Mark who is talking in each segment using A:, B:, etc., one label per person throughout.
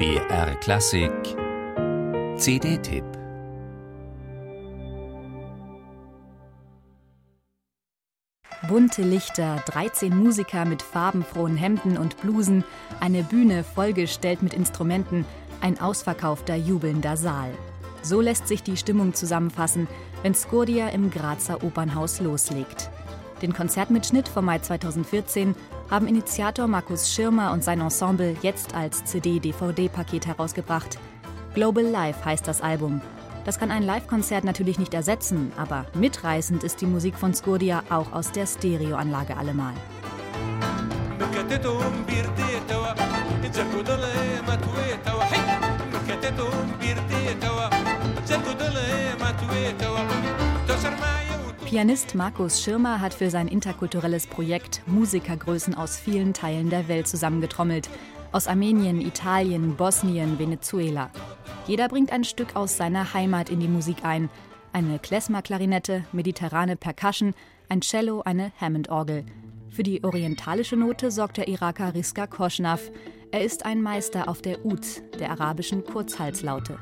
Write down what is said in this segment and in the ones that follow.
A: BR Klassik CD-Tipp
B: Bunte Lichter, 13 Musiker mit farbenfrohen Hemden und Blusen, eine Bühne vollgestellt mit Instrumenten, ein ausverkaufter, jubelnder Saal. So lässt sich die Stimmung zusammenfassen, wenn Skurdia im Grazer Opernhaus loslegt. Den Konzertmitschnitt vom Mai 2014 haben Initiator Markus Schirmer und sein Ensemble jetzt als CD-DVD-Paket herausgebracht. Global Life heißt das Album. Das kann ein Live-Konzert natürlich nicht ersetzen, aber mitreißend ist die Musik von Skurdia auch aus der Stereoanlage allemal. Pianist Markus Schirmer hat für sein interkulturelles Projekt Musikergrößen aus vielen Teilen der Welt zusammengetrommelt. Aus Armenien, Italien, Bosnien, Venezuela. Jeder bringt ein Stück aus seiner Heimat in die Musik ein. Eine Klezmer-Klarinette, mediterrane Percussion, ein Cello, eine Hammond-Orgel. Für die orientalische Note sorgt der Iraker Rizka Koschnaf. Er ist ein Meister auf der Ud, der arabischen Kurzhalslaute.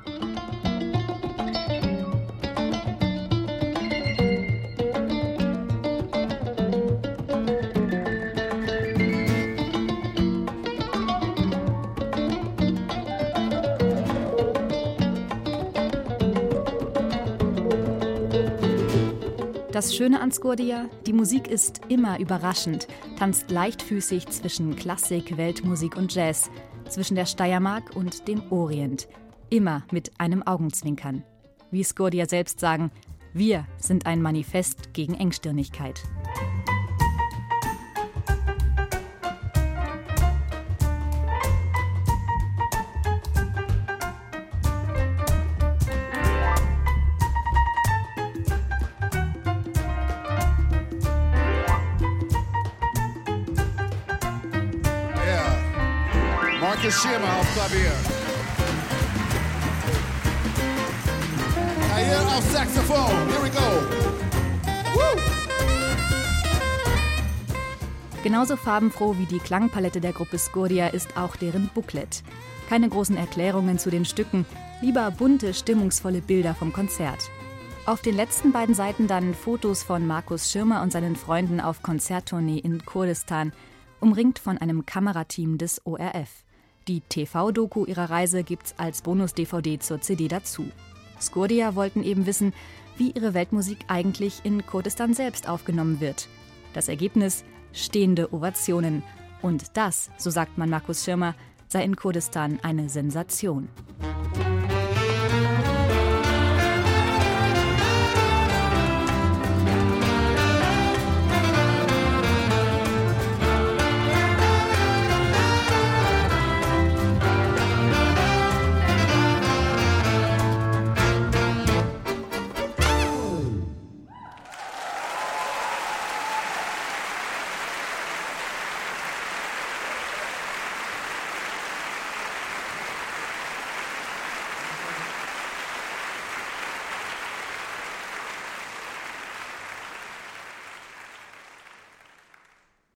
B: Das Schöne an Skordia, die Musik ist immer überraschend, tanzt leichtfüßig zwischen Klassik, Weltmusik und Jazz, zwischen der Steiermark und dem Orient, immer mit einem Augenzwinkern. Wie Skordia selbst sagen, wir sind ein Manifest gegen Engstirnigkeit.
C: Marcus Schirmer auf Klavier. Hier auf Saxophon. Here we go. Woo!
B: Genauso farbenfroh wie die Klangpalette der Gruppe Scoria ist auch deren Booklet. Keine großen Erklärungen zu den Stücken, lieber bunte, stimmungsvolle Bilder vom Konzert. Auf den letzten beiden Seiten dann Fotos von Markus Schirmer und seinen Freunden auf Konzerttournee in Kurdistan, umringt von einem Kamerateam des ORF. Die TV-Doku ihrer Reise gibt's als Bonus-DVD zur CD dazu. Skurdia wollten eben wissen, wie ihre Weltmusik eigentlich in Kurdistan selbst aufgenommen wird. Das Ergebnis? Stehende Ovationen. Und das, so sagt man Markus Schirmer, sei in Kurdistan eine Sensation.